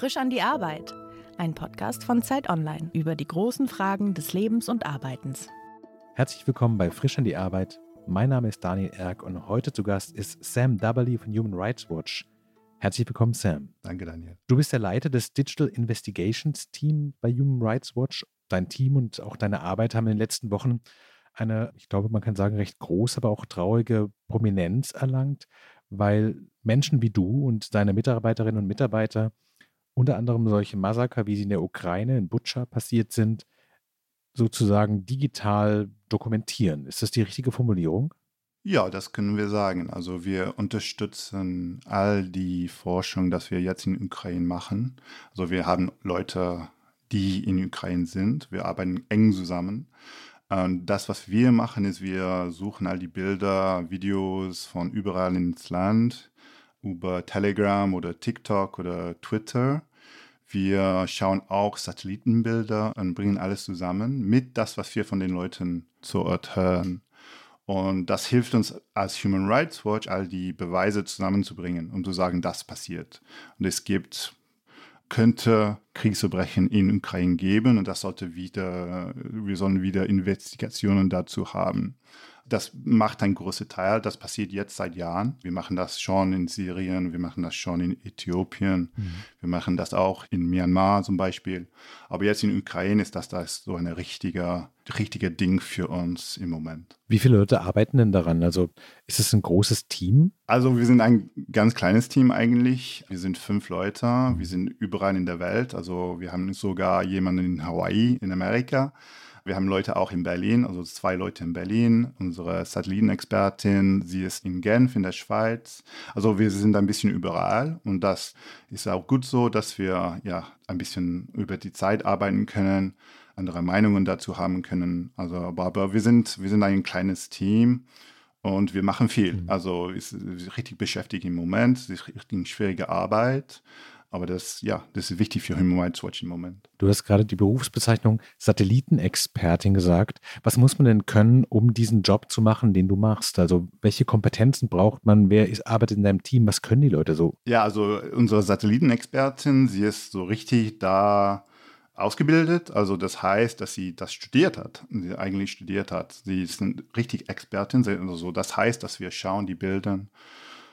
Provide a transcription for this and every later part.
Frisch an die Arbeit. Ein Podcast von Zeit Online über die großen Fragen des Lebens und Arbeitens. Herzlich willkommen bei Frisch an die Arbeit. Mein Name ist Daniel Erck und heute zu Gast ist Sam Dubberly von Human Rights Watch. Herzlich willkommen, Sam. Danke, Daniel. Du bist der Leiter des Digital Investigations Team bei Human Rights Watch. Dein Team und auch deine Arbeit haben in den letzten Wochen eine, ich glaube, man kann sagen, recht große, aber auch traurige Prominenz erlangt, weil Menschen wie du und deine Mitarbeiterinnen und Mitarbeiter unter anderem solche Massaker, wie sie in der Ukraine, in Butscha passiert sind, sozusagen digital dokumentieren. Ist das die richtige Formulierung? Ja, das können wir sagen. Also wir unterstützen all die Forschung, das wir jetzt in Ukraine machen. Also wir haben Leute, die in Ukraine sind. Wir arbeiten eng zusammen. Und das, was wir machen, ist, wir suchen all die Bilder, Videos von überall ins Land über Telegram oder TikTok oder Twitter. Wir schauen auch Satellitenbilder und bringen alles zusammen mit das, was wir von den Leuten zu Ort hören. Und das hilft uns als Human Rights Watch, all die Beweise zusammenzubringen, um zu sagen, das passiert. Und es gibt, könnte Kriegsverbrechen in Ukraine geben und das sollte wieder, wir sollen wieder Investigationen dazu haben. Das macht einen großen Teil. Das passiert jetzt seit Jahren. Wir machen das schon in Syrien, wir machen das schon in Äthiopien, mhm. wir machen das auch in Myanmar zum Beispiel. Aber jetzt in Ukraine ist das, das so ein richtiger, richtiger Ding für uns im Moment. Wie viele Leute arbeiten denn daran? Also ist es ein großes Team? Also wir sind ein ganz kleines Team eigentlich. Wir sind fünf Leute. Wir sind überall in der Welt. Also wir haben sogar jemanden in Hawaii, in Amerika. Wir haben Leute auch in Berlin, also zwei Leute in Berlin. Unsere Satellitenexpertin, sie ist in Genf in der Schweiz. Also wir sind ein bisschen überall und das ist auch gut so, dass wir ja ein bisschen über die Zeit arbeiten können, andere Meinungen dazu haben können. Also aber, aber wir sind wir sind ein kleines Team. Und wir machen viel. Mhm. Also es ist richtig beschäftigt im Moment. Es ist richtig schwierige Arbeit. Aber das, ja, das ist wichtig für Human Rights Watch im Moment. Du hast gerade die Berufsbezeichnung Satellitenexpertin gesagt. Was muss man denn können, um diesen Job zu machen, den du machst? Also welche Kompetenzen braucht man? Wer ist, arbeitet in deinem Team? Was können die Leute so? Ja, also unsere Satellitenexpertin, sie ist so richtig da ausgebildet. Also das heißt, dass sie das studiert hat, sie eigentlich studiert hat. Sie ist eine richtig Expertin. Also das heißt, dass wir schauen die Bilder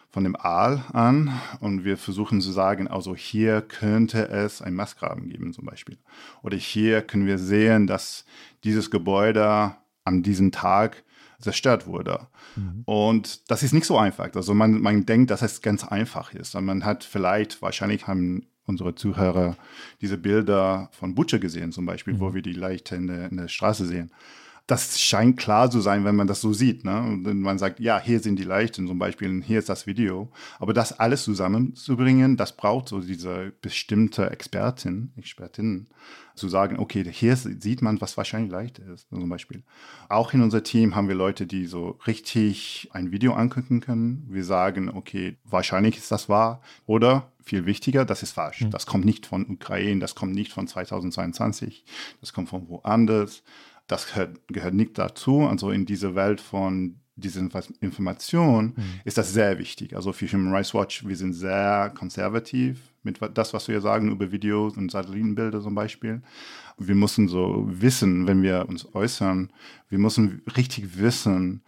von dem Aal an und wir versuchen zu sagen, also hier könnte es ein Massgraben geben zum Beispiel. Oder hier können wir sehen, dass dieses Gebäude an diesem Tag zerstört wurde. Mhm. Und das ist nicht so einfach. Also man, man denkt, dass es ganz einfach ist. Und man hat vielleicht, wahrscheinlich haben unsere Zuhörer diese Bilder von Butcher gesehen zum Beispiel, mhm. wo wir die Leiche in der, in der Straße sehen das scheint klar zu sein, wenn man das so sieht. Ne? Und man sagt, ja, hier sind die Leichten zum Beispiel, und hier ist das Video. Aber das alles zusammenzubringen, das braucht so diese bestimmte Expertin, Expertin, zu sagen, okay, hier sieht man, was wahrscheinlich leicht ist, zum Beispiel. Auch in unser Team haben wir Leute, die so richtig ein Video angucken können. Wir sagen, okay, wahrscheinlich ist das wahr oder viel wichtiger, das ist falsch. Mhm. Das kommt nicht von Ukraine, das kommt nicht von 2022, das kommt von woanders das gehört, gehört nicht dazu. Also in dieser Welt von dieser Information mhm. ist das sehr wichtig. Also für Human Rights Watch, wir sind sehr konservativ mit das, was wir sagen über Videos und Satellitenbilder zum Beispiel. Wir müssen so wissen, wenn wir uns äußern, wir müssen richtig wissen,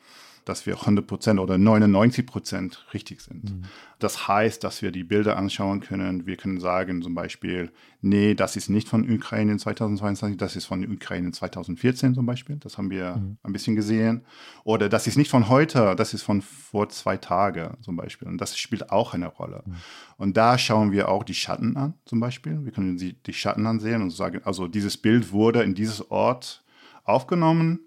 dass wir 100% oder 99% richtig sind. Mhm. Das heißt, dass wir die Bilder anschauen können. Wir können sagen zum Beispiel, nee, das ist nicht von Ukraine in 2022, das ist von Ukraine in 2014 zum Beispiel. Das haben wir mhm. ein bisschen gesehen. Oder das ist nicht von heute, das ist von vor zwei Tagen zum Beispiel. Und das spielt auch eine Rolle. Mhm. Und da schauen wir auch die Schatten an zum Beispiel. Wir können die Schatten ansehen und sagen, also dieses Bild wurde in dieses Ort aufgenommen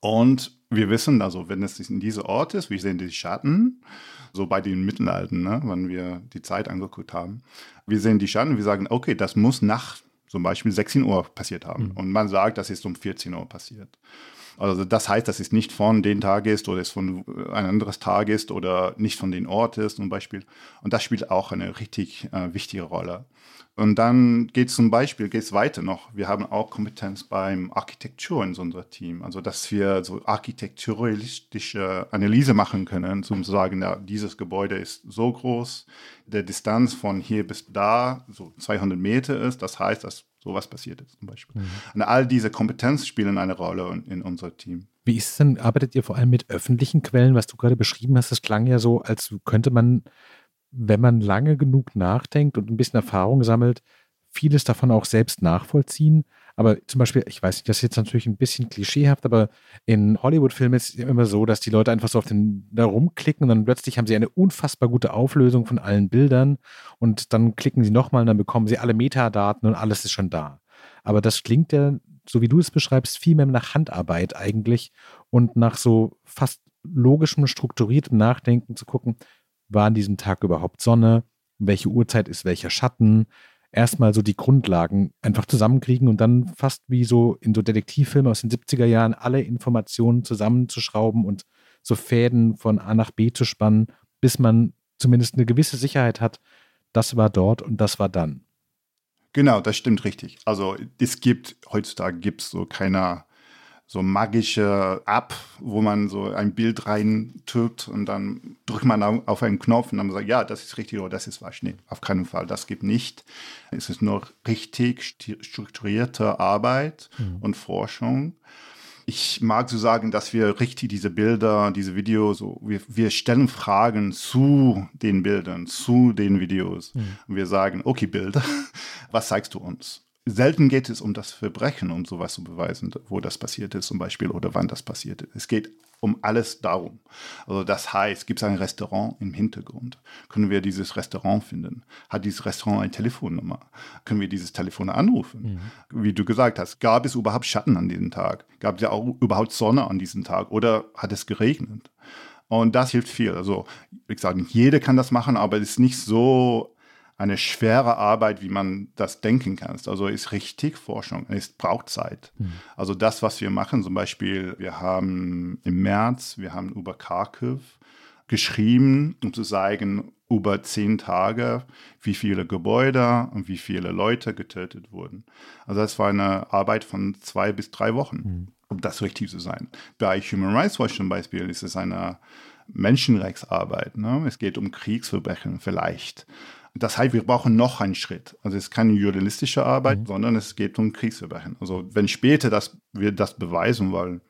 und wir wissen, also wenn es in diesem Ort ist, wir sehen die Schatten, so bei den Mittelalten, ne, wenn wir die Zeit angeguckt haben. Wir sehen die Schatten, wir sagen, okay, das muss nach zum Beispiel 16 Uhr passiert haben. Mhm. Und man sagt, das ist um 14 Uhr passiert. Also das heißt, dass es nicht von den Tag ist oder es von ein anderes Tag ist oder nicht von den Ort ist zum Beispiel. Und das spielt auch eine richtig äh, wichtige Rolle. Und dann geht es zum Beispiel geht's weiter noch. Wir haben auch Kompetenz beim Architektur in unserem Team. Also, dass wir so architekturistische Analyse machen können, um zu sagen, ja, dieses Gebäude ist so groß, der Distanz von hier bis da so 200 Meter ist. Das heißt, dass sowas passiert ist zum Beispiel. Mhm. Und all diese Kompetenz spielen eine Rolle in, in unserem Team. Wie ist es denn, arbeitet ihr vor allem mit öffentlichen Quellen, was du gerade beschrieben hast? Das klang ja so, als könnte man wenn man lange genug nachdenkt und ein bisschen Erfahrung sammelt, vieles davon auch selbst nachvollziehen. Aber zum Beispiel, ich weiß nicht, das ist jetzt natürlich ein bisschen klischeehaft, aber in Hollywood-Filmen ist es immer so, dass die Leute einfach so auf den da rumklicken und dann plötzlich haben sie eine unfassbar gute Auflösung von allen Bildern und dann klicken sie nochmal und dann bekommen sie alle Metadaten und alles ist schon da. Aber das klingt ja, so wie du es beschreibst, viel mehr nach Handarbeit eigentlich und nach so fast logischem, strukturiertem Nachdenken zu gucken, war an diesem Tag überhaupt Sonne, welche Uhrzeit ist welcher Schatten, erstmal so die Grundlagen einfach zusammenkriegen und dann fast wie so in so Detektivfilmen aus den 70er Jahren alle Informationen zusammenzuschrauben und so Fäden von A nach B zu spannen, bis man zumindest eine gewisse Sicherheit hat, das war dort und das war dann. Genau, das stimmt richtig. Also es gibt, heutzutage gibt es so keine so magische App, wo man so ein Bild reintippt und dann drückt man auf einen Knopf und dann sagt, ja, das ist richtig oder das ist falsch. Nee, auf keinen Fall. Das gibt nicht. Es ist nur richtig strukturierte Arbeit mhm. und Forschung. Ich mag so sagen, dass wir richtig diese Bilder, diese Videos, so, wir, wir stellen Fragen zu den Bildern, zu den Videos. Mhm. Und wir sagen, okay, Bilder, was zeigst du uns? Selten geht es um das Verbrechen, um sowas zu beweisen, wo das passiert ist zum Beispiel oder wann das passiert ist. Es geht um alles darum. Also das heißt, gibt es ein Restaurant im Hintergrund? Können wir dieses Restaurant finden? Hat dieses Restaurant eine Telefonnummer? Können wir dieses Telefon anrufen? Mhm. Wie du gesagt hast, gab es überhaupt Schatten an diesem Tag? Gab es ja auch überhaupt Sonne an diesem Tag? Oder hat es geregnet? Und das hilft viel. Also, wie gesagt, nicht jeder kann das machen, aber es ist nicht so eine schwere Arbeit, wie man das denken kann. Also ist richtig Forschung, es braucht Zeit. Mhm. Also das, was wir machen, zum Beispiel, wir haben im März, wir haben über Kharkiv geschrieben, um zu zeigen, über zehn Tage, wie viele Gebäude und wie viele Leute getötet wurden. Also das war eine Arbeit von zwei bis drei Wochen, mhm. um das richtig zu sein. Bei Human Rights Watch zum Beispiel ist es eine Menschenrechtsarbeit. Ne? Es geht um Kriegsverbrechen vielleicht. Das heißt, wir brauchen noch einen Schritt. Also es ist keine journalistische Arbeit, mhm. sondern es geht um Kriegsverbrechen. Also wenn später das, wir das beweisen wollen,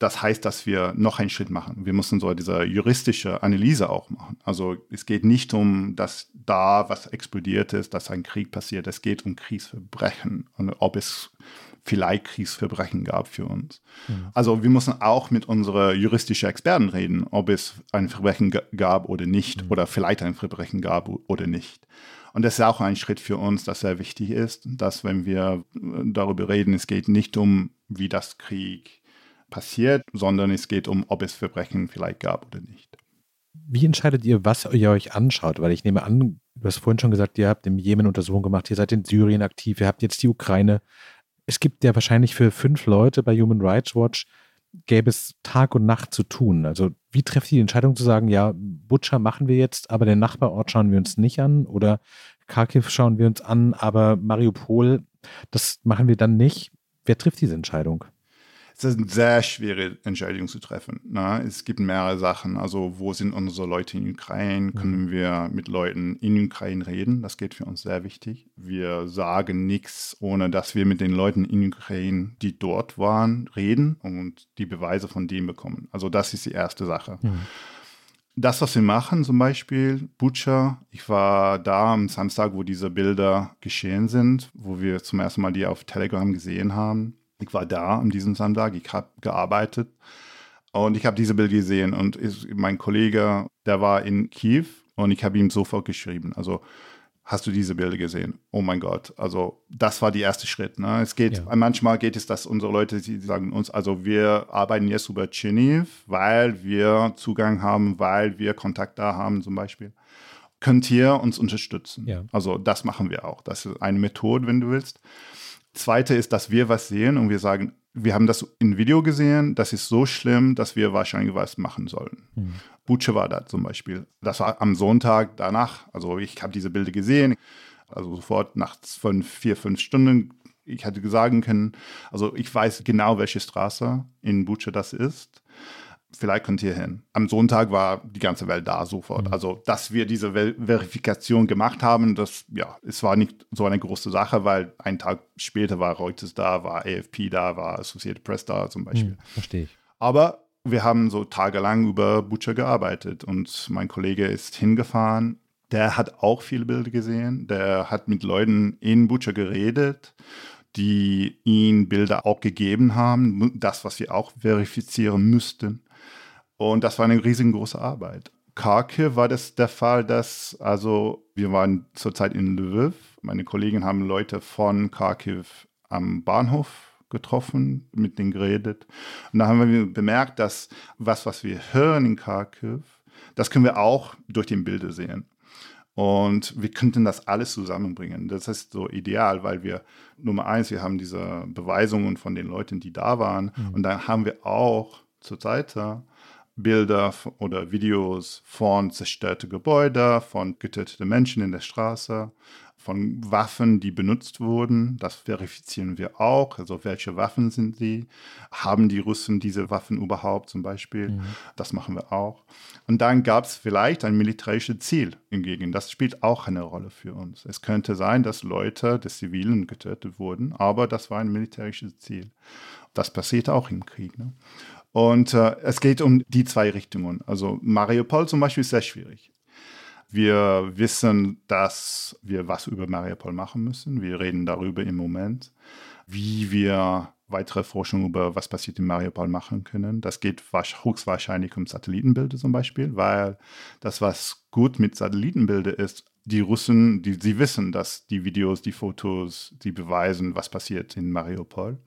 das heißt, dass wir noch einen Schritt machen. Wir müssen so diese juristische Analyse auch machen. Also es geht nicht um, dass da was explodiert ist, dass ein Krieg passiert. Es geht um Kriegsverbrechen und ob es vielleicht Kriegsverbrechen gab für uns. Mhm. Also wir müssen auch mit unseren juristischen Experten reden, ob es ein Verbrechen gab oder nicht, mhm. oder vielleicht ein Verbrechen gab oder nicht. Und das ist auch ein Schritt für uns, das sehr wichtig ist, dass wenn wir äh, darüber reden, es geht nicht um, wie das Krieg passiert, sondern es geht um, ob es Verbrechen vielleicht gab oder nicht. Wie entscheidet ihr, was ihr euch anschaut? Weil ich nehme an, du hast vorhin schon gesagt, ihr habt im Jemen Untersuchungen gemacht, ihr seid in Syrien aktiv, ihr habt jetzt die Ukraine es gibt ja wahrscheinlich für fünf Leute bei Human Rights Watch gäbe es Tag und Nacht zu tun. Also wie trefft die Entscheidung zu sagen, ja, Butcher machen wir jetzt, aber den Nachbarort schauen wir uns nicht an oder Kharkiv schauen wir uns an, aber Mariupol, das machen wir dann nicht. Wer trifft diese Entscheidung? Es ist eine sehr schwere Entscheidung zu treffen. Ne? Es gibt mehrere Sachen. Also, wo sind unsere Leute in Ukraine? Können mhm. wir mit Leuten in Ukraine reden? Das geht für uns sehr wichtig. Wir sagen nichts, ohne dass wir mit den Leuten in Ukraine, die dort waren, reden und die Beweise von denen bekommen. Also, das ist die erste Sache. Mhm. Das, was wir machen, zum Beispiel Butcher, ich war da am Samstag, wo diese Bilder geschehen sind, wo wir zum ersten Mal die auf Telegram gesehen haben. Ich war da an diesem Sonntag, ich habe gearbeitet und ich habe diese Bilder gesehen und ist, mein Kollege, der war in Kiew und ich habe ihm sofort geschrieben, also hast du diese Bilder gesehen? Oh mein Gott, also das war der erste Schritt. Ne? Es geht, ja. manchmal geht es, dass unsere Leute, die sagen uns, also wir arbeiten jetzt über Chiniv, weil wir Zugang haben, weil wir Kontakt da haben zum Beispiel. Könnt ihr uns unterstützen? Ja. Also das machen wir auch. Das ist eine Methode, wenn du willst. Zweite ist, dass wir was sehen und wir sagen, wir haben das in Video gesehen, das ist so schlimm, dass wir wahrscheinlich was machen sollen. Mhm. Butsche war da zum Beispiel. Das war am Sonntag danach, also ich habe diese Bilder gesehen, also sofort nach fünf, vier, fünf Stunden, ich hätte sagen können, also ich weiß genau, welche Straße in Butsche das ist vielleicht könnt ihr hin. Am Sonntag war die ganze Welt da sofort. Mhm. Also, dass wir diese Ver Verifikation gemacht haben, das, ja, es war nicht so eine große Sache, weil einen Tag später war Reuters da, war AFP da, war Associated Press da zum Beispiel. Mhm, verstehe ich. Aber wir haben so tagelang über Butcher gearbeitet und mein Kollege ist hingefahren. Der hat auch viele Bilder gesehen. Der hat mit Leuten in Butcher geredet die ihn Bilder auch gegeben haben, das, was wir auch verifizieren müssten. Und das war eine riesengroße Arbeit. Kharkiv war das der Fall, dass, also wir waren zurzeit in Lviv. Meine Kollegen haben Leute von Kharkiv am Bahnhof getroffen, mit denen geredet. Und da haben wir bemerkt, dass was, was wir hören in Kharkiv, das können wir auch durch die Bilder sehen. Und wir könnten das alles zusammenbringen. Das ist so ideal, weil wir, Nummer eins, wir haben diese Beweisungen von den Leuten, die da waren. Mhm. Und dann haben wir auch zur Seite Bilder oder Videos von zerstörten Gebäuden, von getöteten Menschen in der Straße, von Waffen, die benutzt wurden. Das verifizieren wir auch. Also welche Waffen sind sie? Haben die Russen diese Waffen überhaupt zum Beispiel? Mhm. Das machen wir auch. Und dann gab es vielleicht ein militärisches Ziel hingegen. Das spielt auch eine Rolle für uns. Es könnte sein, dass Leute des Zivilen getötet wurden, aber das war ein militärisches Ziel. Das passiert auch im Krieg. Ne? Und äh, es geht um die zwei Richtungen. Also Mariupol zum Beispiel ist sehr schwierig. Wir wissen, dass wir was über Mariupol machen müssen. Wir reden darüber im Moment, wie wir weitere Forschung über was passiert in Mariupol machen können. Das geht höchstwahrscheinlich um Satellitenbilder zum Beispiel, weil das, was gut mit Satellitenbilder ist, die Russen, die, sie wissen, dass die Videos, die Fotos, die beweisen, was passiert in Mariupol.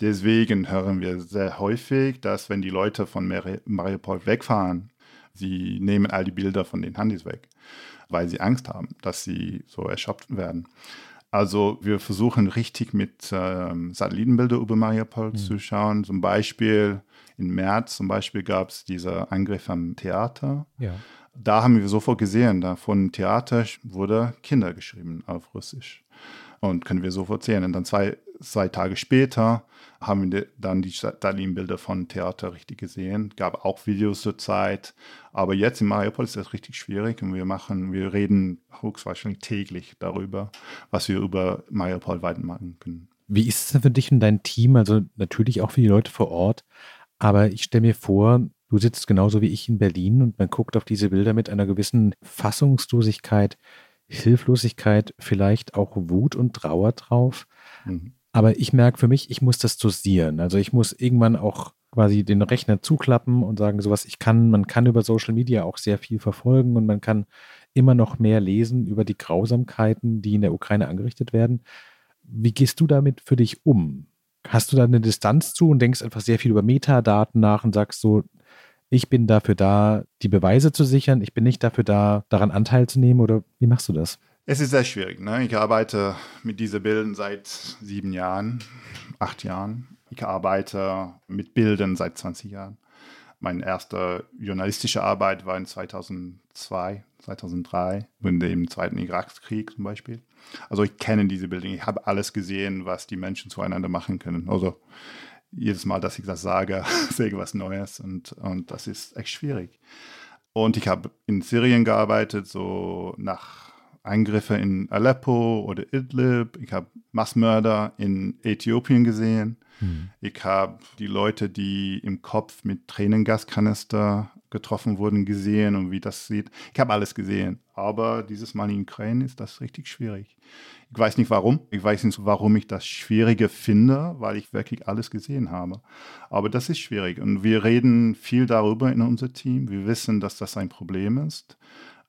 Deswegen hören wir sehr häufig, dass wenn die Leute von Mariupol wegfahren, sie nehmen all die Bilder von den Handys weg, weil sie Angst haben, dass sie so erschöpft werden. Also wir versuchen richtig mit ähm, Satellitenbilder über Mariupol mhm. zu schauen. Zum Beispiel im März zum Beispiel gab es diese Angriff am Theater. Ja da haben wir sofort gesehen, da von Theater wurde Kinder geschrieben auf Russisch. Und können wir sofort sehen. Und dann zwei, zwei Tage später haben wir dann die Stalin-Bilder von Theater richtig gesehen. Gab auch Videos zur Zeit. Aber jetzt in Mariupol ist das richtig schwierig und wir machen, wir reden höchstwahrscheinlich täglich darüber, was wir über Mariupol weitermachen können. Wie ist es denn für dich und dein Team? Also natürlich auch für die Leute vor Ort. Aber ich stelle mir vor, Du sitzt genauso wie ich in Berlin und man guckt auf diese Bilder mit einer gewissen Fassungslosigkeit, Hilflosigkeit, vielleicht auch Wut und Trauer drauf. Mhm. Aber ich merke für mich, ich muss das dosieren. Also ich muss irgendwann auch quasi den Rechner zuklappen und sagen, sowas, ich kann, man kann über Social Media auch sehr viel verfolgen und man kann immer noch mehr lesen über die Grausamkeiten, die in der Ukraine angerichtet werden. Wie gehst du damit für dich um? Hast du da eine Distanz zu und denkst einfach sehr viel über Metadaten nach und sagst so, ich bin dafür da, die Beweise zu sichern. Ich bin nicht dafür da, daran Anteil zu nehmen. Oder wie machst du das? Es ist sehr schwierig. Ne? Ich arbeite mit diesen Bildern seit sieben Jahren, acht Jahren. Ich arbeite mit Bildern seit 20 Jahren. Meine erste journalistische Arbeit war in 2002, 2003, in dem Zweiten Irakkrieg zum Beispiel. Also ich kenne diese Bilder. Ich habe alles gesehen, was die Menschen zueinander machen können. Also jedes Mal, dass ich das sage, sehe ich was Neues und, und das ist echt schwierig. Und ich habe in Syrien gearbeitet, so nach Eingriffe in Aleppo oder Idlib. Ich habe Massmörder in Äthiopien gesehen. Hm. Ich habe die Leute, die im Kopf mit Tränengaskanister getroffen wurden, gesehen und wie das sieht. Ich habe alles gesehen. Aber dieses Mal in Ukraine ist das richtig schwierig. Ich weiß nicht warum. Ich weiß nicht, warum ich das schwieriger finde, weil ich wirklich alles gesehen habe. Aber das ist schwierig. Und wir reden viel darüber in unserem Team. Wir wissen, dass das ein Problem ist.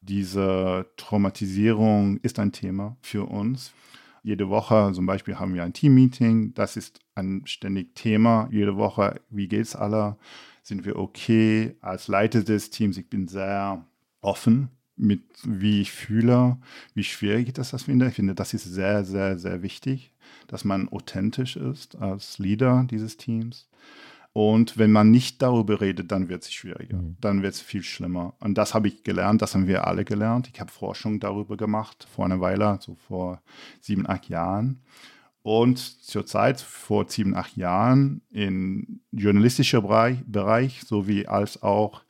Diese Traumatisierung ist ein Thema für uns. Jede Woche zum Beispiel haben wir ein Team-Meeting. Das ist ein ständig Thema. Jede Woche, wie geht es alle? Sind wir okay? Als Leiter des Teams, ich bin sehr offen mit wie ich fühle, wie schwierig ich das, das finde. Ich finde, das ist sehr, sehr, sehr wichtig, dass man authentisch ist als Leader dieses Teams. Und wenn man nicht darüber redet, dann wird es schwieriger. Mhm. Dann wird es viel schlimmer. Und das habe ich gelernt, das haben wir alle gelernt. Ich habe Forschung darüber gemacht, vor einer Weile, so vor sieben, acht Jahren. Und zurzeit, vor sieben, acht Jahren, im journalistischen Bereich, Bereich sowie als auch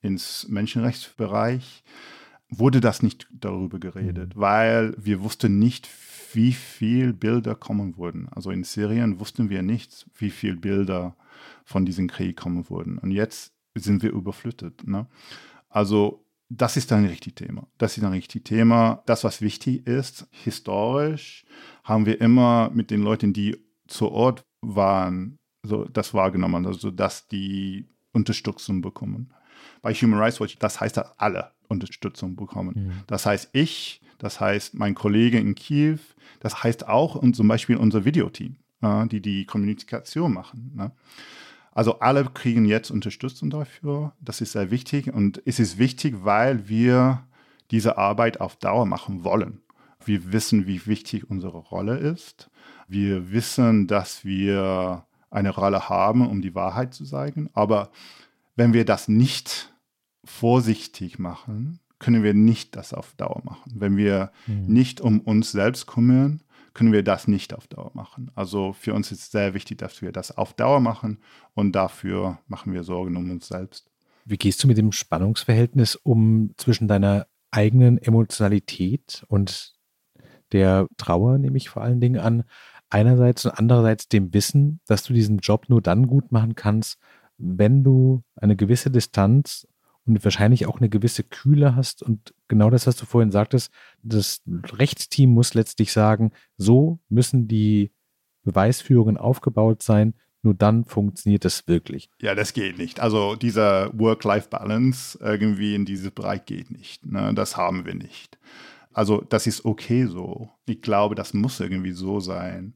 ins Menschenrechtsbereich, wurde das nicht darüber geredet, mhm. weil wir wussten nicht, wie viele Bilder kommen wurden. Also in Syrien wussten wir nicht, wie viele Bilder von diesem Krieg kommen würden. Und jetzt sind wir überflutet. Ne? Also das ist ein richtiges Thema. Das ist ein richtiges Thema. Das, was wichtig ist, historisch haben wir immer mit den Leuten, die zu Ort waren, so das wahrgenommen, also dass die Unterstützung bekommen. Bei Human Rights Watch, das heißt, dass alle Unterstützung bekommen. Mhm. Das heißt, ich, das heißt, mein Kollege in Kiew, das heißt auch und zum Beispiel unser Videoteam, äh, die die Kommunikation machen. Also alle kriegen jetzt Unterstützung dafür. Das ist sehr wichtig und es ist wichtig, weil wir diese Arbeit auf Dauer machen wollen. Wir wissen, wie wichtig unsere Rolle ist. Wir wissen, dass wir eine Rolle haben, um die Wahrheit zu sagen. Aber wenn wir das nicht vorsichtig machen, können wir nicht das auf Dauer machen. Wenn wir mhm. nicht um uns selbst kümmern, können wir das nicht auf Dauer machen. Also für uns ist sehr wichtig, dass wir das auf Dauer machen und dafür machen wir Sorgen um uns selbst. Wie gehst du mit dem Spannungsverhältnis um zwischen deiner eigenen Emotionalität und der Trauer, nehme ich vor allen Dingen an, einerseits und andererseits dem Wissen, dass du diesen Job nur dann gut machen kannst, wenn du eine gewisse Distanz und wahrscheinlich auch eine gewisse Kühle hast und genau das, was du vorhin sagtest, das Rechtsteam muss letztlich sagen, so müssen die Beweisführungen aufgebaut sein, nur dann funktioniert das wirklich. Ja, das geht nicht. Also dieser Work-Life-Balance irgendwie in diesem Bereich geht nicht. Ne? Das haben wir nicht. Also das ist okay so. Ich glaube, das muss irgendwie so sein,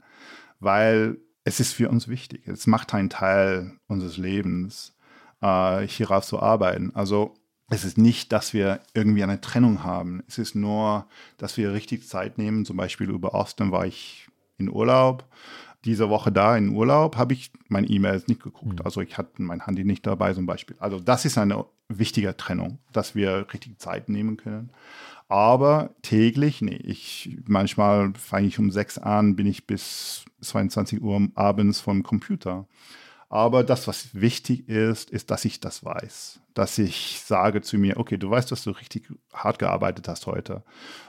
weil es ist für uns wichtig. Es macht einen Teil unseres Lebens äh, hierauf zu arbeiten. Also es ist nicht, dass wir irgendwie eine Trennung haben. Es ist nur, dass wir richtig Zeit nehmen. Zum Beispiel über Osten war ich in Urlaub. Diese Woche da in Urlaub habe ich meine E-Mails nicht geguckt. Mhm. Also ich hatte mein Handy nicht dabei zum Beispiel. Also das ist eine wichtige Trennung, dass wir richtig Zeit nehmen können. Aber täglich, nee, ich manchmal fange ich um sechs an, bin ich bis 22 Uhr abends vom Computer. Aber das, was wichtig ist, ist, dass ich das weiß. Dass ich sage zu mir, okay, du weißt, dass du richtig hart gearbeitet hast heute.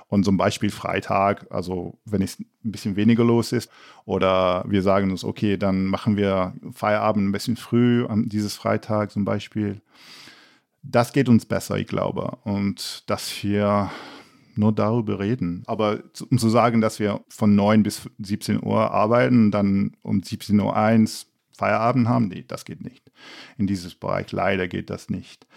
Und zum Beispiel Freitag, also wenn es ein bisschen weniger los ist, oder wir sagen uns, okay, dann machen wir Feierabend ein bisschen früh dieses Freitag zum Beispiel. Das geht uns besser, ich glaube. Und dass wir nur darüber reden. Aber um zu sagen, dass wir von 9 bis 17 Uhr arbeiten, dann um 17.01 Uhr Feierabend haben? Nee, das geht nicht. In dieses Bereich leider geht das nicht.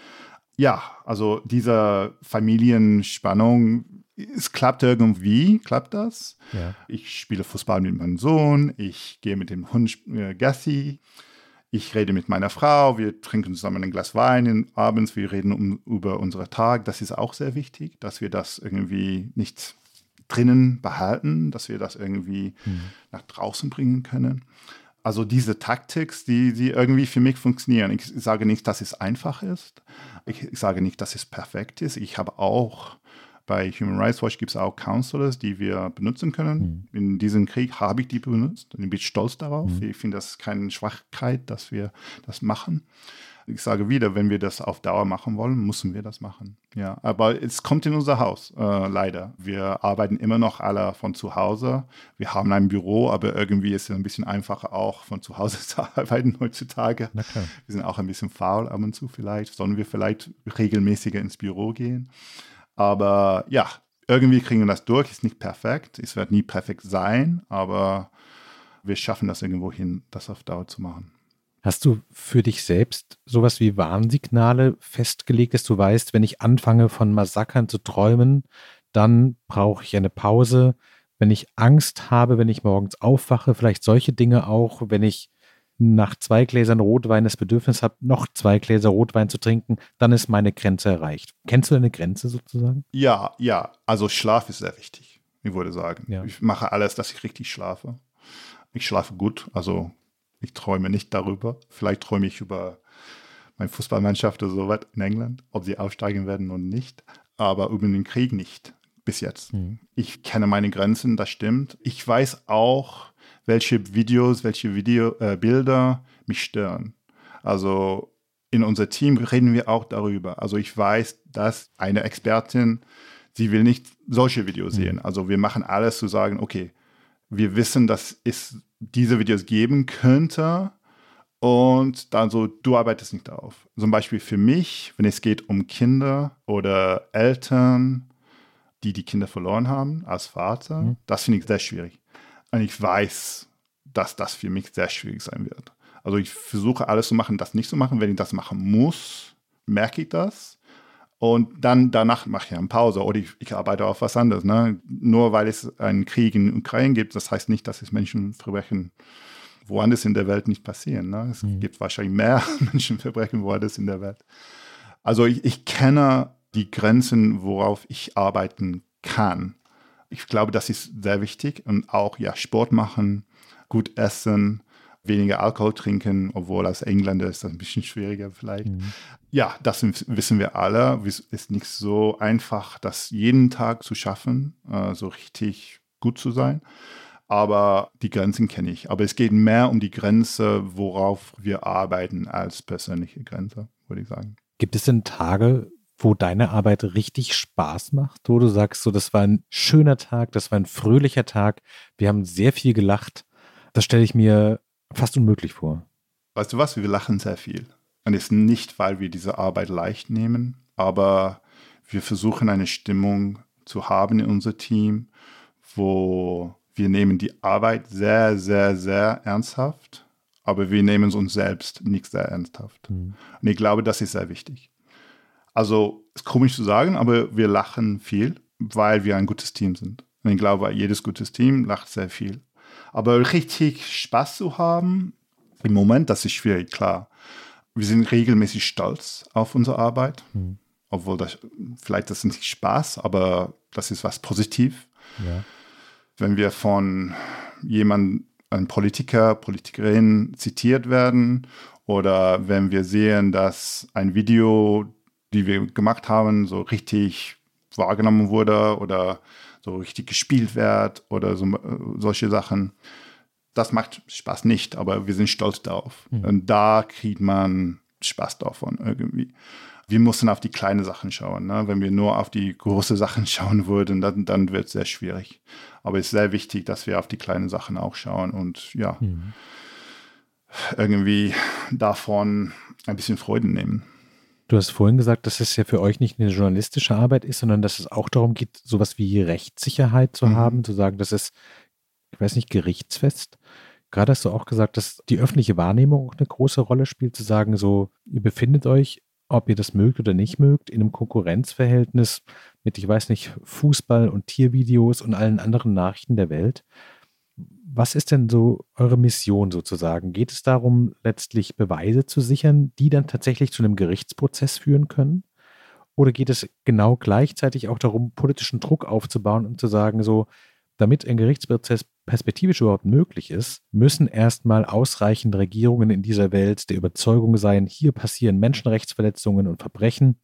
Ja, also diese Familienspannung, es klappt irgendwie, klappt das. Ja. Ich spiele Fußball mit meinem Sohn, ich gehe mit dem Hund äh, Gassi, ich rede mit meiner Frau, wir trinken zusammen ein Glas Wein abends, wir reden um, über unseren Tag. Das ist auch sehr wichtig, dass wir das irgendwie nicht drinnen behalten, dass wir das irgendwie mhm. nach draußen bringen können. Also diese Taktik, die, die irgendwie für mich funktionieren. Ich sage nicht, dass es einfach ist. Ich sage nicht, dass es perfekt ist. Ich habe auch bei Human Rights Watch gibt es auch Counselors, die wir benutzen können. Mhm. In diesem Krieg habe ich die benutzt und ich bin stolz darauf. Mhm. Ich finde das keine Schwachkeit, dass wir das machen ich sage wieder, wenn wir das auf Dauer machen wollen, müssen wir das machen. Ja, aber es kommt in unser Haus, äh, leider. Wir arbeiten immer noch alle von zu Hause. Wir haben ein Büro, aber irgendwie ist es ein bisschen einfacher auch von zu Hause zu arbeiten heutzutage. Wir sind auch ein bisschen faul ab und zu vielleicht. Sollen wir vielleicht regelmäßiger ins Büro gehen? Aber ja, irgendwie kriegen wir das durch. Ist nicht perfekt. Es wird nie perfekt sein, aber wir schaffen das irgendwo hin, das auf Dauer zu machen. Hast du für dich selbst sowas wie Warnsignale festgelegt, dass du weißt, wenn ich anfange von Massakern zu träumen, dann brauche ich eine Pause. Wenn ich Angst habe, wenn ich morgens aufwache, vielleicht solche Dinge auch, wenn ich nach zwei Gläsern Rotwein das Bedürfnis habe, noch zwei Gläser Rotwein zu trinken, dann ist meine Grenze erreicht. Kennst du deine Grenze sozusagen? Ja, ja. Also Schlaf ist sehr wichtig, ich würde sagen. Ja. Ich mache alles, dass ich richtig schlafe. Ich schlafe gut, also ich träume nicht darüber. Vielleicht träume ich über meine Fußballmannschaft oder so was in England, ob sie aufsteigen werden oder nicht. Aber über den Krieg nicht bis jetzt. Mhm. Ich kenne meine Grenzen, das stimmt. Ich weiß auch, welche Videos, welche Video, äh, Bilder mich stören. Also in unser Team reden wir auch darüber. Also ich weiß, dass eine Expertin, sie will nicht solche Videos mhm. sehen. Also wir machen alles zu sagen, okay, wir wissen, dass es diese Videos geben könnte und dann so, du arbeitest nicht darauf. Zum Beispiel für mich, wenn es geht um Kinder oder Eltern, die die Kinder verloren haben als Vater, mhm. das finde ich sehr schwierig. Und ich weiß, dass das für mich sehr schwierig sein wird. Also ich versuche alles zu machen, das nicht zu machen. Wenn ich das machen muss, merke ich das. Und dann danach mache ich eine Pause oder ich, ich arbeite auf was anderes. Ne? Nur weil es einen Krieg in Ukraine gibt, das heißt nicht, dass es Menschenverbrechen woanders in der Welt nicht passieren. Ne? Es mhm. gibt wahrscheinlich mehr Menschenverbrechen woanders in der Welt. Also ich, ich kenne die Grenzen, worauf ich arbeiten kann. Ich glaube, das ist sehr wichtig und auch ja Sport machen, gut essen, weniger Alkohol trinken, obwohl als Engländer ist das ein bisschen schwieriger vielleicht. Mhm. Ja, das wissen wir alle. Es ist nicht so einfach, das jeden Tag zu schaffen, äh, so richtig gut zu sein. Aber die Grenzen kenne ich. Aber es geht mehr um die Grenze, worauf wir arbeiten, als persönliche Grenze, würde ich sagen. Gibt es denn Tage, wo deine Arbeit richtig Spaß macht, wo du sagst, so, das war ein schöner Tag, das war ein fröhlicher Tag, wir haben sehr viel gelacht. Das stelle ich mir fast unmöglich vor. Weißt du was, wir lachen sehr viel. Und es ist nicht, weil wir diese Arbeit leicht nehmen, aber wir versuchen eine Stimmung zu haben in unser Team, wo wir nehmen die Arbeit sehr, sehr, sehr ernsthaft, aber wir nehmen uns selbst nicht sehr ernsthaft. Mhm. Und ich glaube, das ist sehr wichtig. Also, ist komisch zu sagen, aber wir lachen viel, weil wir ein gutes Team sind. Und ich glaube, jedes gutes Team lacht sehr viel. Aber richtig Spaß zu haben, im Moment, das ist schwierig, klar. Wir sind regelmäßig stolz auf unsere Arbeit, mhm. obwohl das vielleicht das ist nicht Spaß, aber das ist was positiv. Ja. Wenn wir von jemandem, einem Politiker, Politikerin zitiert werden oder wenn wir sehen, dass ein Video, die wir gemacht haben, so richtig wahrgenommen wurde oder so richtig gespielt wird oder so, äh, solche Sachen. Das macht Spaß nicht, aber wir sind stolz darauf. Mhm. Und da kriegt man Spaß davon irgendwie. Wir müssen auf die kleinen Sachen schauen. Ne? Wenn wir nur auf die großen Sachen schauen würden, dann, dann wird es sehr schwierig. Aber es ist sehr wichtig, dass wir auf die kleinen Sachen auch schauen und ja, mhm. irgendwie davon ein bisschen Freude nehmen. Du hast vorhin gesagt, dass es ja für euch nicht eine journalistische Arbeit ist, sondern dass es auch darum geht, sowas wie Rechtssicherheit zu mhm. haben, zu sagen, das ist, ich weiß nicht, gerichtsfest. Gerade hast du auch gesagt, dass die öffentliche Wahrnehmung auch eine große Rolle spielt, zu sagen, so, ihr befindet euch, ob ihr das mögt oder nicht mögt, in einem Konkurrenzverhältnis mit, ich weiß nicht, Fußball und Tiervideos und allen anderen Nachrichten der Welt. Was ist denn so eure Mission sozusagen? Geht es darum, letztlich Beweise zu sichern, die dann tatsächlich zu einem Gerichtsprozess führen können? Oder geht es genau gleichzeitig auch darum, politischen Druck aufzubauen und zu sagen, so, damit ein Gerichtsprozess perspektivisch überhaupt möglich ist, müssen erstmal ausreichend Regierungen in dieser Welt der Überzeugung sein, hier passieren Menschenrechtsverletzungen und Verbrechen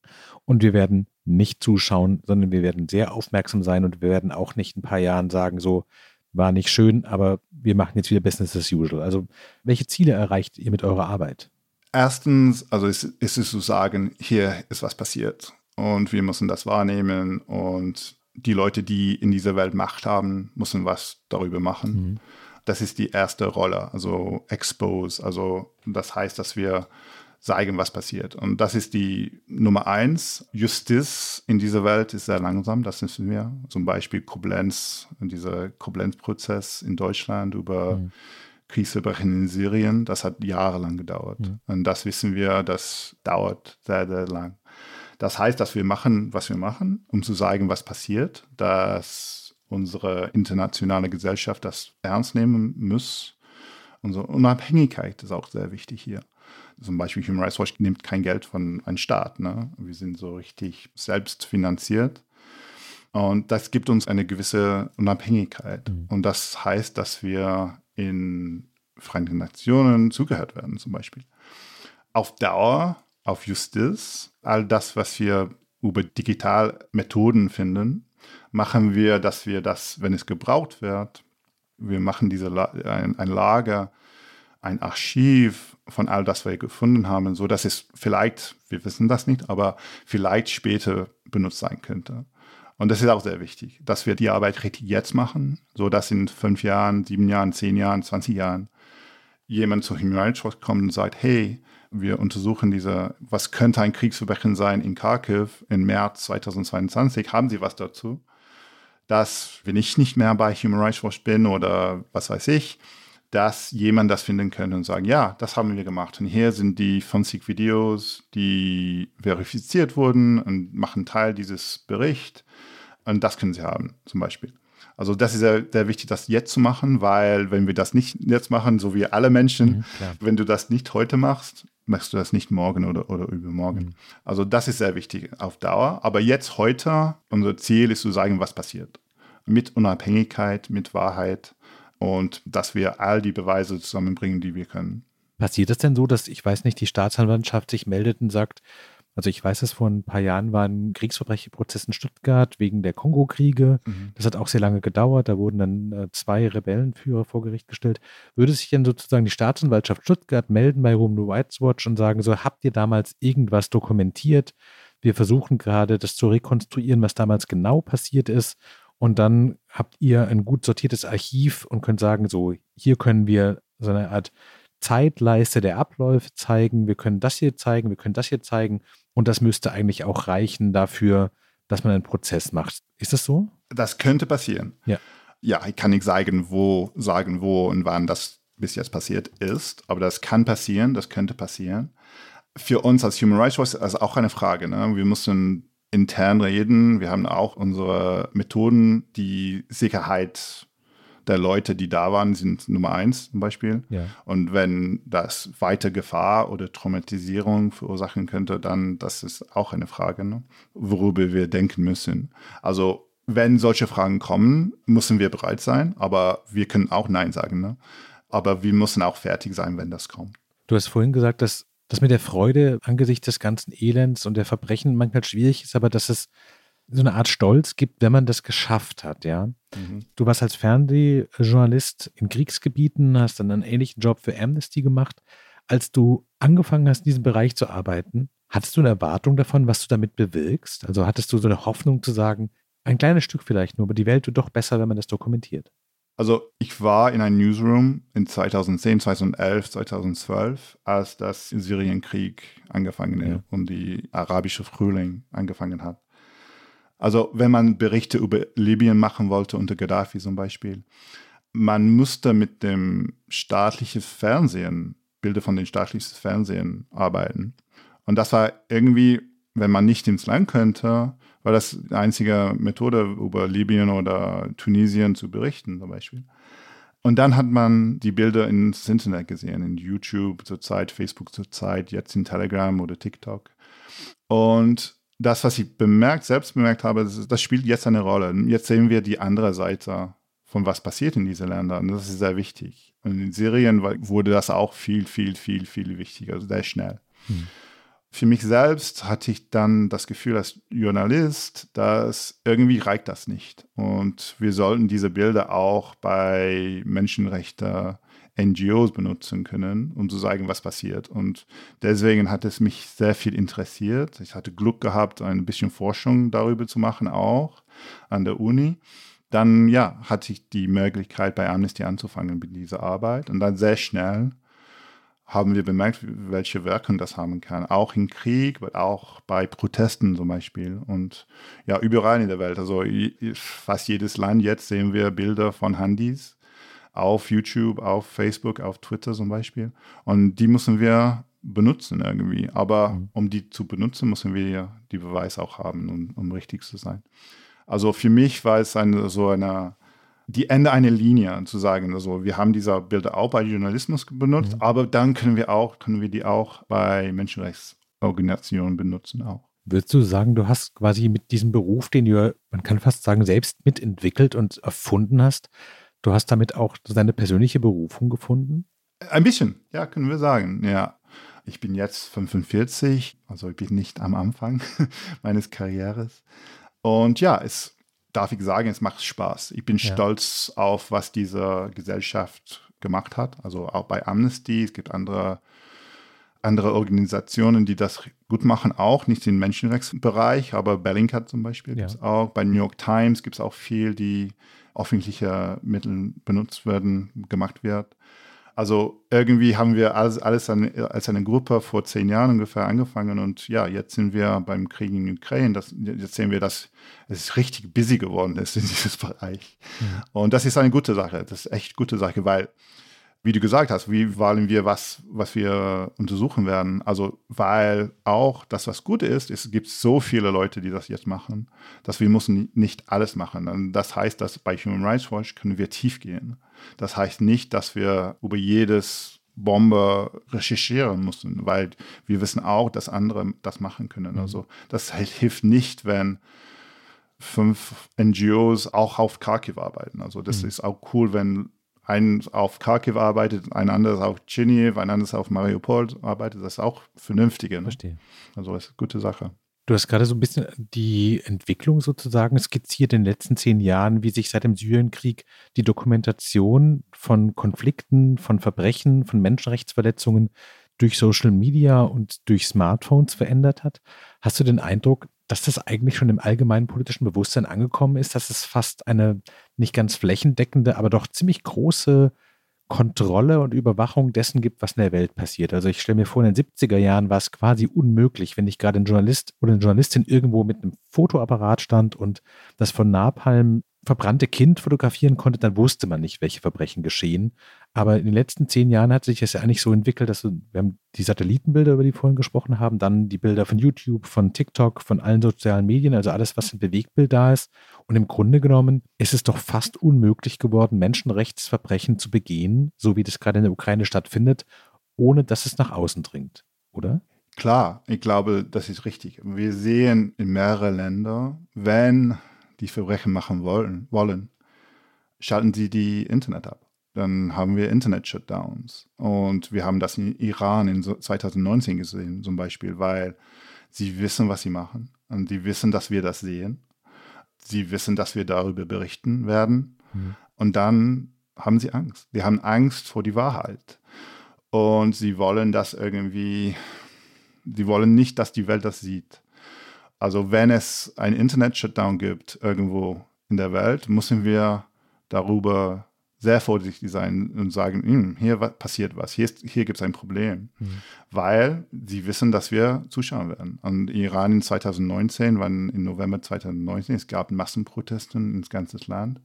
und wir werden nicht zuschauen, sondern wir werden sehr aufmerksam sein und wir werden auch nicht in ein paar Jahren sagen, so, war nicht schön, aber wir machen jetzt wieder Business as usual. Also welche Ziele erreicht ihr mit eurer Arbeit? Erstens, also ist, ist es zu sagen, hier ist was passiert und wir müssen das wahrnehmen und die Leute, die in dieser Welt Macht haben, müssen was darüber machen. Mhm. Das ist die erste Rolle, also expose. Also das heißt, dass wir zeigen, was passiert. Und das ist die Nummer eins. Justiz in dieser Welt ist sehr langsam, das wissen wir. Zum Beispiel Koblenz, dieser Koblenz-Prozess in Deutschland über mhm. Kriegsverbrechen in Syrien, das hat jahrelang gedauert. Mhm. Und das wissen wir, das dauert sehr, sehr lang. Das heißt, dass wir machen, was wir machen, um zu zeigen, was passiert, dass unsere internationale Gesellschaft das ernst nehmen muss Unsere Unabhängigkeit ist auch sehr wichtig hier. Zum Beispiel Human Rights Watch nimmt kein Geld von einem Staat. Ne? Wir sind so richtig selbst finanziert. Und das gibt uns eine gewisse Unabhängigkeit. Mhm. Und das heißt, dass wir in Vereinten Nationen zugehört werden, zum Beispiel. Auf Dauer, auf Justiz, all das, was wir über Digitalmethoden finden, machen wir, dass wir das, wenn es gebraucht wird, wir machen diese ein, ein Lager, ein Archiv von all das, was wir gefunden haben, so dass es vielleicht, wir wissen das nicht, aber vielleicht später benutzt sein könnte. Und das ist auch sehr wichtig, dass wir die Arbeit richtig jetzt machen, so dass in fünf Jahren, sieben Jahren, zehn Jahren, 20 Jahren jemand zu Human Rights Watch kommt und sagt, hey, wir untersuchen diese, was könnte ein Kriegsverbrechen sein in Kharkiv im März 2022, haben Sie was dazu? Dass, wenn ich nicht mehr bei Human Rights Watch bin oder was weiß ich, dass jemand das finden könnte und sagen, ja, das haben wir gemacht. Und hier sind die 50 Videos, die verifiziert wurden und machen Teil dieses Berichts. Und das können Sie haben, zum Beispiel. Also das ist sehr, sehr wichtig, das jetzt zu machen, weil wenn wir das nicht jetzt machen, so wie alle Menschen, mhm, wenn du das nicht heute machst, machst du das nicht morgen oder, oder übermorgen. Mhm. Also das ist sehr wichtig auf Dauer. Aber jetzt, heute, unser Ziel ist zu sagen, was passiert. Mit Unabhängigkeit, mit Wahrheit und dass wir all die Beweise zusammenbringen, die wir können. Passiert es denn so, dass, ich weiß nicht, die Staatsanwaltschaft sich meldet und sagt, also ich weiß es, vor ein paar Jahren war ein Kriegsverbrecherprozess in Stuttgart wegen der Kongo-Kriege. Mhm. Das hat auch sehr lange gedauert. Da wurden dann äh, zwei Rebellenführer vor Gericht gestellt. Würde sich denn sozusagen die Staatsanwaltschaft Stuttgart melden bei Human Rights Watch und sagen, so habt ihr damals irgendwas dokumentiert? Wir versuchen gerade das zu rekonstruieren, was damals genau passiert ist. Und dann habt ihr ein gut sortiertes Archiv und könnt sagen, so hier können wir so eine Art Zeitleiste der Abläufe zeigen, wir können das hier zeigen, wir können das hier zeigen und das müsste eigentlich auch reichen dafür, dass man einen Prozess macht. Ist das so? Das könnte passieren. Ja. Ja, ich kann nicht sagen, wo, sagen, wo und wann das bis jetzt passiert ist, aber das kann passieren, das könnte passieren. Für uns als Human Rights Watch ist das auch eine Frage. Ne? Wir müssen intern reden. Wir haben auch unsere Methoden, die Sicherheit der Leute, die da waren, sind Nummer eins zum Beispiel. Ja. Und wenn das weiter Gefahr oder Traumatisierung verursachen könnte, dann das ist auch eine Frage, ne? worüber wir denken müssen. Also wenn solche Fragen kommen, müssen wir bereit sein, aber wir können auch Nein sagen. Ne? Aber wir müssen auch fertig sein, wenn das kommt. Du hast vorhin gesagt, dass das mit der Freude angesichts des ganzen Elends und der Verbrechen manchmal schwierig ist, aber dass es so eine Art Stolz gibt, wenn man das geschafft hat, ja. Mhm. Du warst als Fernsehjournalist in Kriegsgebieten, hast dann einen ähnlichen Job für Amnesty gemacht. Als du angefangen hast, in diesem Bereich zu arbeiten, hattest du eine Erwartung davon, was du damit bewirkst? Also hattest du so eine Hoffnung zu sagen, ein kleines Stück vielleicht nur, aber die Welt wird doch besser, wenn man das dokumentiert? Also ich war in einem Newsroom in 2010, 2011, 2012, als das Syrienkrieg angefangen ja. und die arabische Frühling angefangen hat. Also wenn man Berichte über Libyen machen wollte unter Gaddafi zum Beispiel, man musste mit dem staatlichen Fernsehen, Bilder von den staatlichen Fernsehen arbeiten. Und das war irgendwie, wenn man nicht ins Land könnte, war das die einzige Methode, über Libyen oder Tunesien zu berichten zum Beispiel. Und dann hat man die Bilder ins Internet gesehen, in YouTube zurzeit, Facebook zurzeit, jetzt in Telegram oder TikTok. Und das, was ich bemerkt, selbst bemerkt habe, das, das, spielt jetzt eine Rolle. Jetzt sehen wir die andere Seite von was passiert in diesen Ländern. Das ist sehr wichtig. Und in Syrien wurde das auch viel, viel, viel, viel wichtiger, also sehr schnell. Hm. Für mich selbst hatte ich dann das Gefühl als Journalist, dass irgendwie reicht das nicht. Und wir sollten diese Bilder auch bei Menschenrechten NGOs benutzen können, um zu sagen, was passiert. Und deswegen hat es mich sehr viel interessiert. Ich hatte Glück gehabt, ein bisschen Forschung darüber zu machen, auch an der Uni. Dann, ja, hatte ich die Möglichkeit, bei Amnesty anzufangen mit dieser Arbeit. Und dann sehr schnell haben wir bemerkt, welche Wirkung das haben kann. Auch im Krieg, aber auch bei Protesten zum Beispiel. Und ja, überall in der Welt. Also fast jedes Land jetzt sehen wir Bilder von Handys auf YouTube, auf Facebook, auf Twitter zum Beispiel. Und die müssen wir benutzen irgendwie. Aber mhm. um die zu benutzen, müssen wir die Beweise auch haben, um, um richtig zu sein. Also für mich war es eine, so eine die Ende einer Linie zu sagen. Also wir haben diese Bilder auch bei Journalismus benutzt, mhm. aber dann können wir auch, können wir die auch bei Menschenrechtsorganisationen benutzen auch. Würdest du sagen, du hast quasi mit diesem Beruf, den du, man kann fast sagen, selbst mitentwickelt und erfunden hast, du hast damit auch deine persönliche Berufung gefunden? Ein bisschen, ja, können wir sagen, ja. Ich bin jetzt 45, also ich bin nicht am Anfang meines Karrieres. Und ja, es darf ich sagen, es macht Spaß. Ich bin ja. stolz auf, was diese Gesellschaft gemacht hat. Also auch bei Amnesty, es gibt andere, andere Organisationen, die das gut machen, auch nicht im Menschenrechtsbereich, aber Bellingcat zum Beispiel ja. gibt es auch. Bei New York Times gibt es auch viel, die öffentliche Mittel benutzt werden, gemacht wird. Also irgendwie haben wir alles, alles eine, als eine Gruppe vor zehn Jahren ungefähr angefangen und ja, jetzt sind wir beim Krieg in Ukraine. Das, jetzt sehen wir, dass es richtig busy geworden ist in diesem Bereich. Mhm. Und das ist eine gute Sache. Das ist echt gute Sache, weil wie du gesagt hast, wie wollen wir was, was wir untersuchen werden? Also, weil auch das, was gut ist, es gibt so viele Leute, die das jetzt machen, dass wir müssen nicht alles machen. Und das heißt, dass bei Human Rights Watch können wir tief gehen. Das heißt nicht, dass wir über jedes Bombe recherchieren müssen, weil wir wissen auch, dass andere das machen können. Mhm. Also, das hilft nicht, wenn fünf NGOs auch auf Kharkiv arbeiten. Also das mhm. ist auch cool, wenn ein auf Kharkiv arbeitet, ein anderes auf Tscherniv, ein anderes auf Mariupol arbeitet, das ist auch vernünftiger. Ne? Verstehe. Also das ist eine gute Sache. Du hast gerade so ein bisschen die Entwicklung sozusagen skizziert in den letzten zehn Jahren, wie sich seit dem Syrienkrieg die Dokumentation von Konflikten, von Verbrechen, von Menschenrechtsverletzungen durch Social Media und durch Smartphones verändert hat. Hast du den Eindruck, dass das eigentlich schon im allgemeinen politischen Bewusstsein angekommen ist, dass es fast eine nicht ganz flächendeckende, aber doch ziemlich große Kontrolle und Überwachung dessen gibt, was in der Welt passiert. Also ich stelle mir vor, in den 70er Jahren war es quasi unmöglich, wenn ich gerade ein Journalist oder eine Journalistin irgendwo mit einem Fotoapparat stand und das von Napalm verbrannte Kind fotografieren konnte, dann wusste man nicht, welche Verbrechen geschehen. Aber in den letzten zehn Jahren hat sich das ja eigentlich so entwickelt, dass wir, haben die Satellitenbilder, über die vorhin gesprochen haben, dann die Bilder von YouTube, von TikTok, von allen sozialen Medien, also alles, was im Bewegtbild da ist. Und im Grunde genommen ist es doch fast unmöglich geworden, Menschenrechtsverbrechen zu begehen, so wie das gerade in der Ukraine stattfindet, ohne dass es nach außen dringt, oder? Klar, ich glaube, das ist richtig. Wir sehen in mehreren Ländern, wenn die Verbrechen machen wollen, wollen, schalten sie die Internet ab. Dann haben wir Internet-Shutdowns. Und wir haben das in Iran in 2019 gesehen, zum Beispiel, weil sie wissen, was sie machen. Und sie wissen, dass wir das sehen. Sie wissen, dass wir darüber berichten werden. Mhm. Und dann haben sie Angst. Sie haben Angst vor die Wahrheit. Und sie wollen das irgendwie, sie wollen nicht, dass die Welt das sieht. Also wenn es ein Internet-Shutdown gibt irgendwo in der Welt, müssen wir darüber sehr vorsichtig sein und sagen, hm, hier passiert was, hier, hier gibt es ein Problem, mhm. weil sie wissen, dass wir zuschauen werden. Und Iran in 2019, wann im November 2019, es gab Massenproteste ins ganze Land.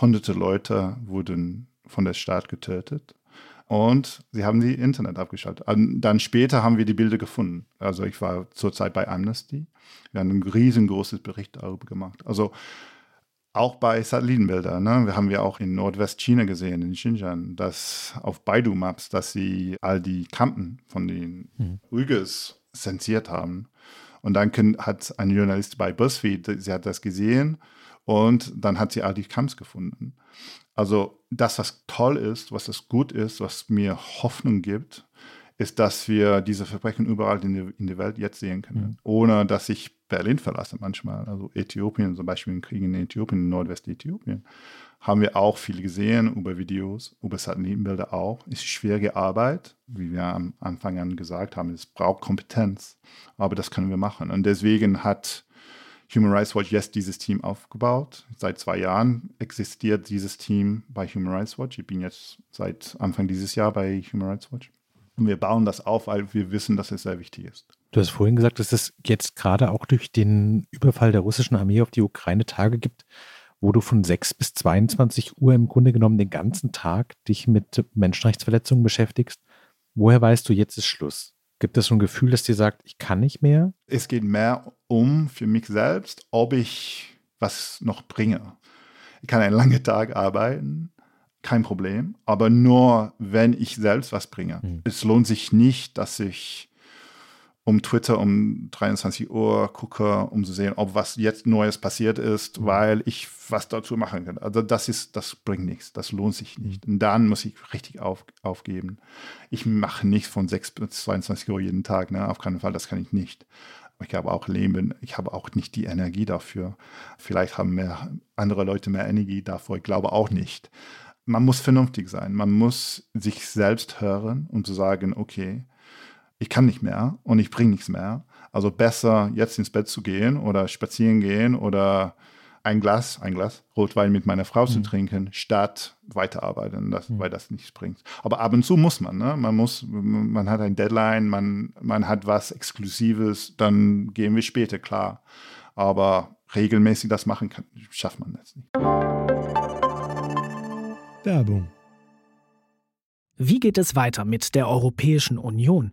Hunderte Leute wurden von der Staat getötet und sie haben die Internet abgeschaltet. Und dann später haben wir die Bilder gefunden. Also ich war zurzeit bei Amnesty. Wir haben ein riesengroßes Bericht darüber gemacht. Also auch bei Satellitenbildern. Ne? Wir haben ja auch in Nordwestchina gesehen, in Xinjiang, dass auf Baidu Maps, dass sie all die Kampen von den mhm. Uyghurs zensiert haben. Und dann hat ein Journalist bei BuzzFeed, sie hat das gesehen und dann hat sie all die Camps gefunden. Also das, was toll ist, was das gut ist, was mir Hoffnung gibt, ist, dass wir diese Verbrechen überall in, die, in der Welt jetzt sehen können, mhm. ohne dass ich Berlin verlasse manchmal. Also Äthiopien, zum Beispiel im Krieg in Äthiopien, in Nordwest-Äthiopien, haben wir auch viel gesehen über Videos, über Satellitenbilder auch. Es ist schwierige Arbeit, wie wir am Anfang an gesagt haben. Es braucht Kompetenz, aber das können wir machen. Und deswegen hat Human Rights Watch jetzt dieses Team aufgebaut. Seit zwei Jahren existiert dieses Team bei Human Rights Watch. Ich bin jetzt seit Anfang dieses Jahr bei Human Rights Watch. Und wir bauen das auf, weil wir wissen, dass es sehr wichtig ist. Du hast vorhin gesagt, dass es jetzt gerade auch durch den Überfall der russischen Armee auf die Ukraine Tage gibt, wo du von 6 bis 22 Uhr im Grunde genommen den ganzen Tag dich mit Menschenrechtsverletzungen beschäftigst. Woher weißt du, jetzt ist Schluss? Gibt es so ein Gefühl, das dir sagt, ich kann nicht mehr? Es geht mehr um für mich selbst, ob ich was noch bringe. Ich kann einen langen Tag arbeiten, kein Problem, aber nur, wenn ich selbst was bringe. Mhm. Es lohnt sich nicht, dass ich um Twitter um 23 Uhr gucke, um zu sehen, ob was jetzt Neues passiert ist, mhm. weil ich was dazu machen kann. Also das ist, das bringt nichts, das lohnt sich nicht. Und dann muss ich richtig auf, aufgeben. Ich mache nicht von 6 bis 22 Uhr jeden Tag, ne? auf keinen Fall, das kann ich nicht. Ich habe auch Leben, ich habe auch nicht die Energie dafür. Vielleicht haben mehr andere Leute mehr Energie dafür, ich glaube auch nicht. Man muss vernünftig sein, man muss sich selbst hören und um zu sagen, okay, ich kann nicht mehr und ich bringe nichts mehr. Also besser jetzt ins Bett zu gehen oder spazieren gehen oder ein Glas, ein Glas Rotwein mit meiner Frau mhm. zu trinken, statt weiterarbeiten, das, mhm. weil das nichts bringt. Aber ab und zu muss man, ne? Man muss, man hat ein Deadline, man, man hat was Exklusives, dann gehen wir später, klar. Aber regelmäßig das machen kann, schafft man das nicht. Werbung. Wie geht es weiter mit der Europäischen Union?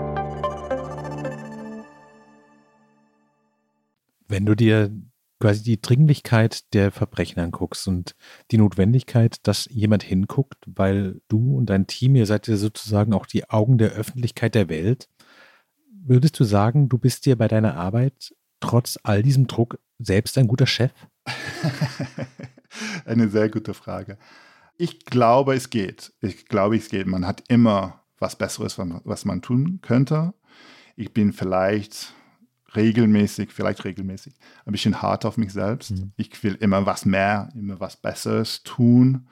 Wenn du dir quasi die Dringlichkeit der Verbrechen anguckst und die Notwendigkeit, dass jemand hinguckt, weil du und dein Team, ihr seid ja sozusagen auch die Augen der Öffentlichkeit der Welt, würdest du sagen, du bist dir bei deiner Arbeit trotz all diesem Druck selbst ein guter Chef? Eine sehr gute Frage. Ich glaube, es geht. Ich glaube, es geht. Man hat immer was Besseres, was man tun könnte. Ich bin vielleicht regelmäßig, vielleicht regelmäßig, ein bisschen hart auf mich selbst. Mhm. Ich will immer was mehr, immer was Besseres tun.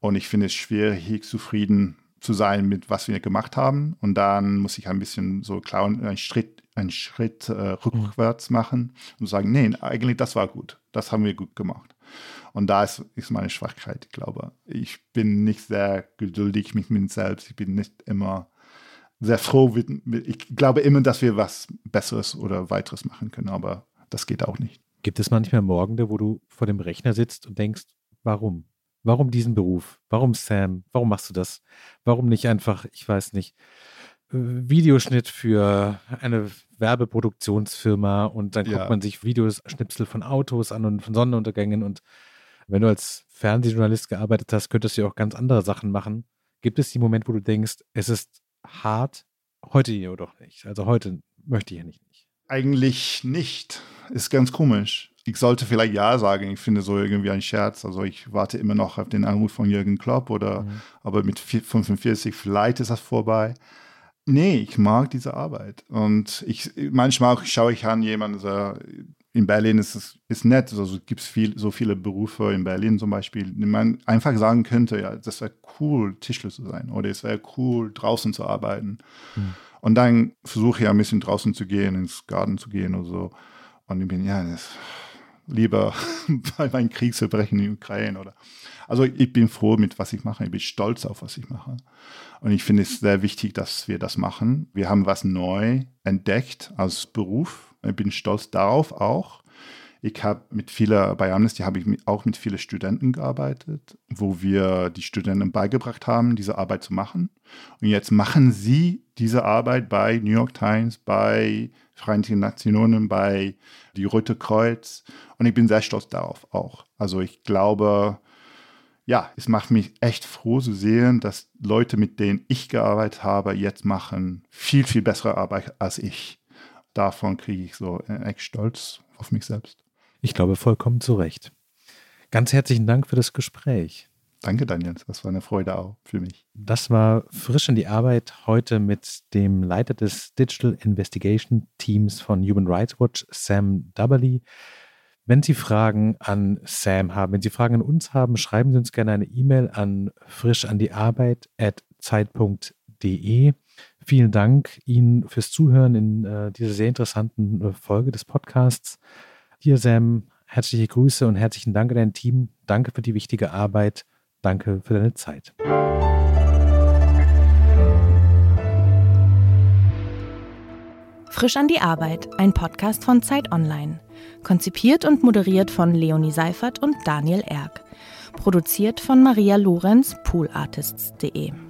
Und ich finde es schwierig, zufrieden zu sein mit was wir gemacht haben. Und dann muss ich ein bisschen so klar einen Schritt, einen Schritt äh, rückwärts machen und sagen, nee, eigentlich das war gut. Das haben wir gut gemacht. Und da ist, ist meine Schwachheit, ich glaube. Ich bin nicht sehr geduldig mit mir selbst. Ich bin nicht immer sehr froh. Ich glaube immer, dass wir was Besseres oder weiteres machen können, aber das geht auch nicht. Gibt es manchmal Morgende, wo du vor dem Rechner sitzt und denkst, warum? Warum diesen Beruf? Warum Sam? Warum machst du das? Warum nicht einfach, ich weiß nicht, Videoschnitt für eine Werbeproduktionsfirma und dann ja. guckt man sich Videoschnipsel von Autos an und von Sonnenuntergängen und wenn du als Fernsehjournalist gearbeitet hast, könntest du ja auch ganz andere Sachen machen. Gibt es die Moment, wo du denkst, es ist hart. Heute jedoch nicht. Also heute möchte ich ja nicht. Eigentlich nicht. Ist ganz komisch. Ich sollte vielleicht ja sagen. Ich finde so irgendwie ein Scherz. Also ich warte immer noch auf den Anruf von Jürgen Klopp oder mhm. aber mit 45 vielleicht ist das vorbei. Nee, ich mag diese Arbeit. Und ich manchmal schaue ich an jemanden, so, in Berlin ist es ist nett. Also gibt es viel, so viele Berufe in Berlin zum Beispiel, die man einfach sagen könnte, ja, das wäre cool, Tischler zu sein oder es wäre cool, draußen zu arbeiten. Hm. Und dann versuche ich ein bisschen draußen zu gehen, ins Garten zu gehen oder so. Und ich bin, ja, das, lieber bei meinen Kriegsverbrechen in der Ukraine oder. Also ich bin froh mit was ich mache. Ich bin stolz auf was ich mache. Und ich finde es sehr wichtig, dass wir das machen. Wir haben was neu entdeckt als Beruf ich bin stolz darauf auch. Ich habe mit vielen, bei Amnesty habe ich auch mit vielen Studenten gearbeitet, wo wir die Studenten beigebracht haben, diese Arbeit zu machen. Und jetzt machen sie diese Arbeit bei New York Times, bei Vereinten Nationen, bei die Rote Kreuz. Und ich bin sehr stolz darauf auch. Also ich glaube, ja, es macht mich echt froh zu sehen, dass Leute, mit denen ich gearbeitet habe, jetzt machen viel, viel bessere Arbeit als ich davon kriege ich so echt Stolz auf mich selbst. Ich glaube vollkommen zu Recht. Ganz herzlichen Dank für das Gespräch. Danke, Daniel. Das war eine Freude auch für mich. Das war frisch in die Arbeit heute mit dem Leiter des Digital Investigation Teams von Human Rights Watch, Sam Dubberly. Wenn Sie Fragen an Sam haben, wenn Sie Fragen an uns haben, schreiben Sie uns gerne eine E-Mail an frischandiarbeit.zeit.de. Vielen Dank Ihnen fürs Zuhören in äh, dieser sehr interessanten äh, Folge des Podcasts. Hier Sam, herzliche Grüße und herzlichen Dank an dein Team. Danke für die wichtige Arbeit. Danke für deine Zeit. Frisch an die Arbeit, ein Podcast von Zeit Online. Konzipiert und moderiert von Leonie Seifert und Daniel Erck. Produziert von Maria Lorenz, poolartists.de.